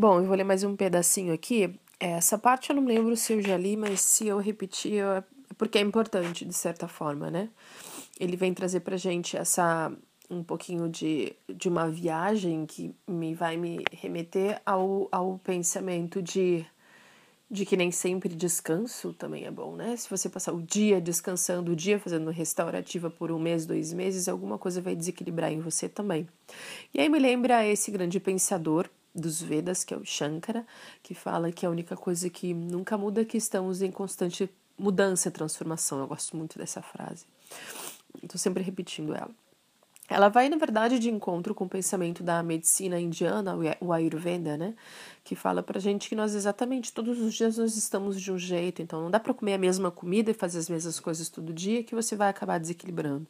Bom, eu vou ler mais um pedacinho aqui. Essa parte eu não lembro se eu já li, mas se eu repetir, é porque é importante, de certa forma, né? Ele vem trazer pra gente essa um pouquinho de, de uma viagem que me vai me remeter ao, ao pensamento de, de que nem sempre descanso também é bom, né? Se você passar o dia descansando, o dia fazendo restaurativa por um mês, dois meses, alguma coisa vai desequilibrar em você também. E aí me lembra esse grande pensador dos Vedas, que é o Shankara, que fala que a única coisa que nunca muda é que estamos em constante mudança e transformação. Eu gosto muito dessa frase. Estou sempre repetindo ela. Ela vai, na verdade, de encontro com o pensamento da medicina indiana, o Ayurveda, né? Que fala pra gente que nós exatamente todos os dias nós estamos de um jeito, então não dá para comer a mesma comida e fazer as mesmas coisas todo dia que você vai acabar desequilibrando.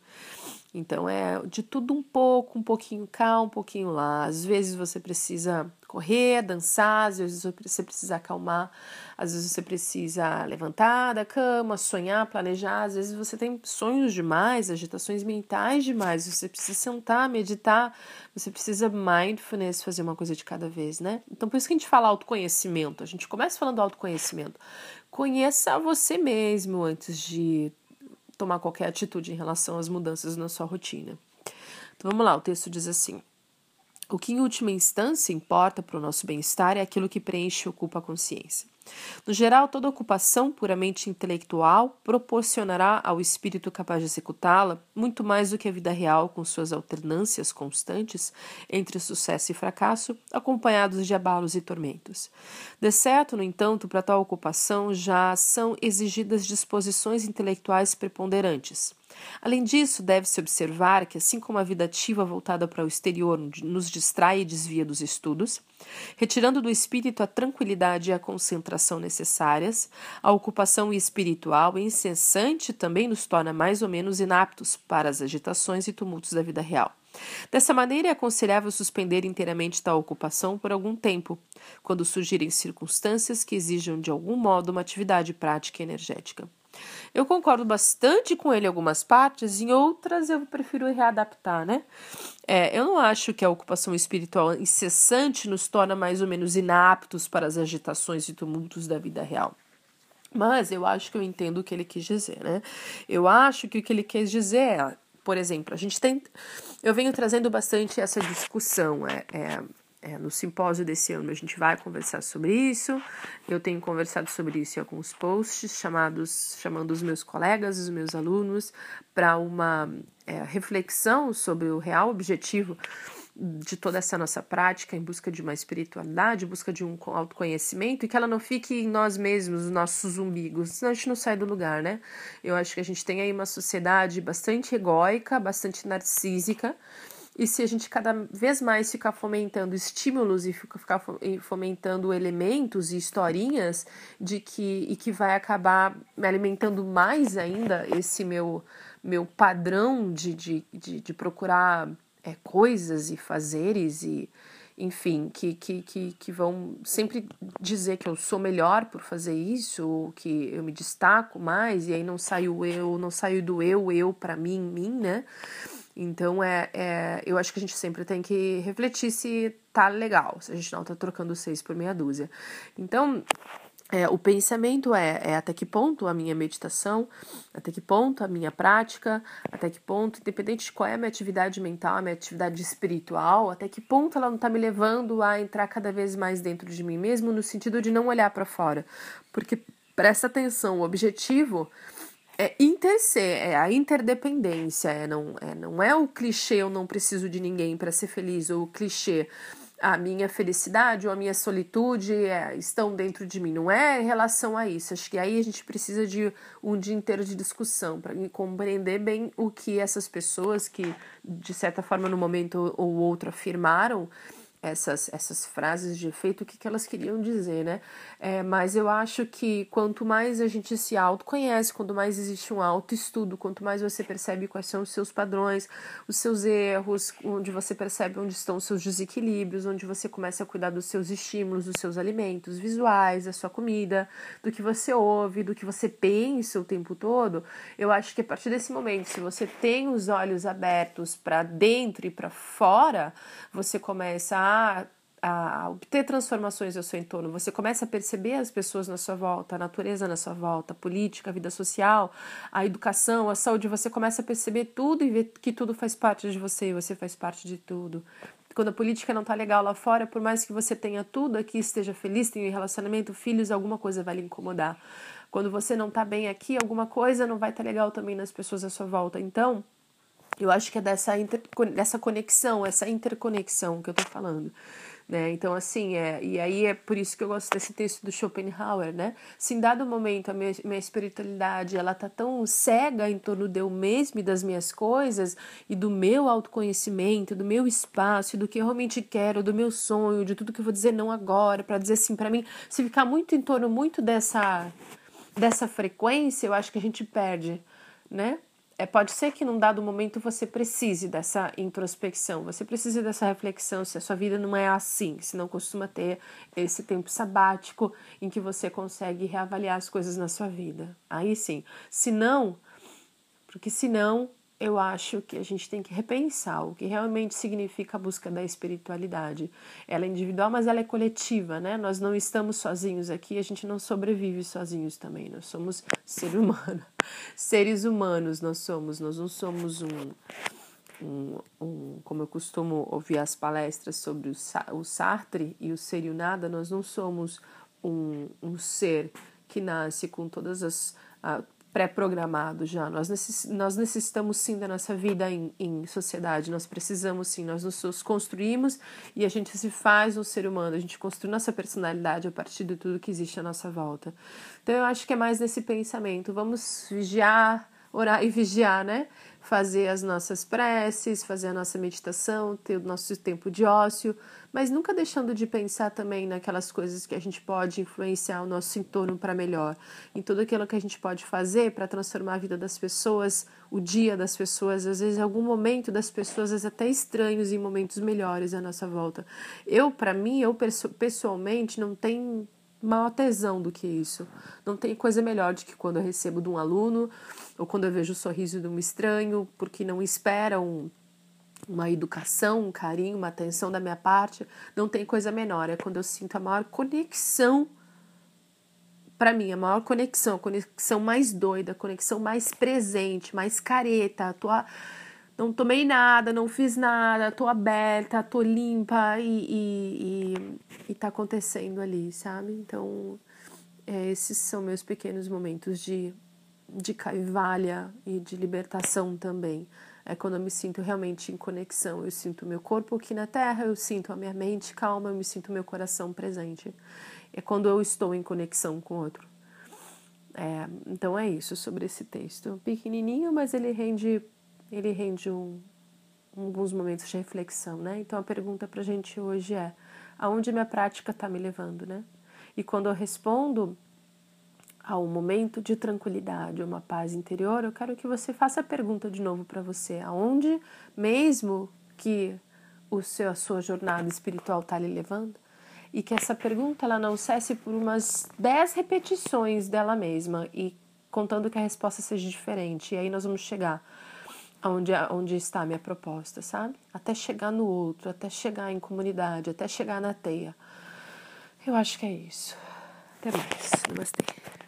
Então é de tudo um pouco, um pouquinho cá, um pouquinho lá. Às vezes você precisa correr, dançar, às vezes você precisa acalmar, às vezes você precisa levantar da cama, sonhar, planejar, às vezes você tem sonhos demais, agitações mentais demais, você precisa sentar, meditar, você precisa mindfulness, fazer uma coisa de cada vez, né? Então por isso que a gente fala autoconhecimento, a gente começa falando autoconhecimento. Conheça você mesmo antes de tomar qualquer atitude em relação às mudanças na sua rotina. Então vamos lá, o texto diz assim: O que em última instância importa para o nosso bem-estar é aquilo que preenche e ocupa a consciência. No geral, toda ocupação puramente intelectual proporcionará ao espírito capaz de executá-la muito mais do que a vida real, com suas alternâncias constantes entre sucesso e fracasso, acompanhados de abalos e tormentos. De certo, no entanto, para tal ocupação já são exigidas disposições intelectuais preponderantes. Além disso, deve-se observar que, assim como a vida ativa voltada para o exterior nos distrai e desvia dos estudos, retirando do espírito a tranquilidade e a concentração necessárias, a ocupação espiritual incessante também nos torna mais ou menos inaptos para as agitações e tumultos da vida real. Dessa maneira, é aconselhável suspender inteiramente tal ocupação por algum tempo, quando surgirem circunstâncias que exijam de algum modo uma atividade prática e energética. Eu concordo bastante com ele em algumas partes, em outras eu prefiro readaptar, né? É, eu não acho que a ocupação espiritual incessante nos torna mais ou menos inaptos para as agitações e tumultos da vida real. Mas eu acho que eu entendo o que ele quis dizer, né? Eu acho que o que ele quis dizer é, por exemplo, a gente tem. Eu venho trazendo bastante essa discussão. É, é é, no simpósio desse ano a gente vai conversar sobre isso. Eu tenho conversado sobre isso em alguns posts, chamados, chamando os meus colegas, os meus alunos, para uma é, reflexão sobre o real objetivo de toda essa nossa prática em busca de uma espiritualidade, em busca de um autoconhecimento e que ela não fique em nós mesmos, nos nossos umbigos, senão a gente não sai do lugar, né? Eu acho que a gente tem aí uma sociedade bastante egóica, bastante narcísica e se a gente cada vez mais ficar fomentando estímulos e ficar fomentando elementos e historinhas de que e que vai acabar me alimentando mais ainda esse meu meu padrão de, de, de, de procurar é, coisas e fazeres e enfim, que, que, que, que vão sempre dizer que eu sou melhor por fazer isso, que eu me destaco mais, e aí não saio eu, não saio do eu, eu para mim, mim, né? Então, é, é, eu acho que a gente sempre tem que refletir se tá legal, se a gente não tá trocando seis por meia dúzia. Então, é, o pensamento é, é até que ponto a minha meditação, até que ponto a minha prática, até que ponto, independente de qual é a minha atividade mental, a minha atividade espiritual, até que ponto ela não está me levando a entrar cada vez mais dentro de mim mesmo, no sentido de não olhar para fora. Porque presta atenção, o objetivo é interser, é a interdependência, é não, é não é o clichê eu não preciso de ninguém para ser feliz, ou o clichê a minha felicidade ou a minha solitude é, estão dentro de mim. Não é em relação a isso. Acho que aí a gente precisa de um dia inteiro de discussão para compreender bem o que essas pessoas que, de certa forma, no momento ou outro afirmaram essas, essas frases de efeito, o que, que elas queriam dizer, né? É, mas eu acho que quanto mais a gente se autoconhece, quanto mais existe um autoestudo, quanto mais você percebe quais são os seus padrões, os seus erros, onde você percebe onde estão os seus desequilíbrios, onde você começa a cuidar dos seus estímulos, dos seus alimentos visuais, da sua comida, do que você ouve, do que você pensa o tempo todo, eu acho que a partir desse momento, se você tem os olhos abertos para dentro e para fora, você começa a a obter transformações no seu entorno, você começa a perceber as pessoas na sua volta, a natureza na sua volta, a política, a vida social, a educação, a saúde, você começa a perceber tudo e ver que tudo faz parte de você e você faz parte de tudo. Quando a política não tá legal lá fora, por mais que você tenha tudo aqui, esteja feliz, tenha um relacionamento, filhos, alguma coisa vai lhe incomodar. Quando você não tá bem aqui, alguma coisa não vai estar tá legal também nas pessoas à sua volta. Então, eu acho que é dessa, inter, dessa conexão, essa interconexão que eu tô falando. Né? Então, assim, é, e aí é por isso que eu gosto desse texto do Schopenhauer, né? Se em dado momento a minha, minha espiritualidade ela tá tão cega em torno de eu mesmo e das minhas coisas e do meu autoconhecimento, do meu espaço, do que eu realmente quero, do meu sonho, de tudo que eu vou dizer não agora, para dizer assim para mim, se ficar muito em torno muito dessa dessa frequência, eu acho que a gente perde, né? É, pode ser que num dado momento você precise dessa introspecção, você precise dessa reflexão se a sua vida não é assim, se não costuma ter esse tempo sabático em que você consegue reavaliar as coisas na sua vida. Aí sim. Se não, porque senão eu acho que a gente tem que repensar o que realmente significa a busca da espiritualidade. Ela é individual, mas ela é coletiva, né? Nós não estamos sozinhos aqui, a gente não sobrevive sozinhos também. Nós somos ser humano, seres humanos nós somos, nós não somos um, um, um como eu costumo ouvir as palestras sobre o, o Sartre e o ser e o nada, nós não somos um, um ser que nasce com todas as pré-programado já. Nós, necess, nós necessitamos sim da nossa vida em, em sociedade, nós precisamos sim, nós nos construímos e a gente se faz um ser humano, a gente construi nossa personalidade a partir de tudo que existe à nossa volta. Então eu acho que é mais nesse pensamento, vamos vigiar, orar e vigiar, né? Fazer as nossas preces, fazer a nossa meditação, ter o nosso tempo de ócio, mas nunca deixando de pensar também naquelas coisas que a gente pode influenciar o nosso entorno para melhor, em tudo aquilo que a gente pode fazer para transformar a vida das pessoas, o dia das pessoas, às vezes algum momento das pessoas, às vezes até estranhos em momentos melhores à nossa volta. Eu, para mim, eu pessoalmente não tenho maior tesão do que isso. Não tem coisa melhor do que quando eu recebo de um aluno ou quando eu vejo o sorriso de um estranho, porque não espera um, uma educação, um carinho, uma atenção da minha parte. Não tem coisa menor. É quando eu sinto a maior conexão. Para mim, a maior conexão, a conexão mais doida, a conexão mais presente, mais careta, a tua não tomei nada, não fiz nada, tô aberta, tô limpa e, e, e, e tá acontecendo ali, sabe? Então, é, esses são meus pequenos momentos de, de caivalha e de libertação também. É quando eu me sinto realmente em conexão. Eu sinto meu corpo aqui na terra, eu sinto a minha mente calma, eu me sinto meu coração presente. É quando eu estou em conexão com o outro. É, então é isso sobre esse texto. Pequenininho, mas ele rende ele rende um, alguns momentos de reflexão, né? Então a pergunta para a gente hoje é: aonde minha prática está me levando, né? E quando eu respondo a um momento de tranquilidade, uma paz interior, eu quero que você faça a pergunta de novo para você: aonde mesmo que o seu, a sua jornada espiritual está lhe levando? E que essa pergunta ela não cesse por umas 10 repetições dela mesma e contando que a resposta seja diferente. E aí nós vamos chegar onde, onde está a minha proposta, sabe? Até chegar no outro, até chegar em comunidade, até chegar na teia. Eu acho que é isso. Até mais. Namastê.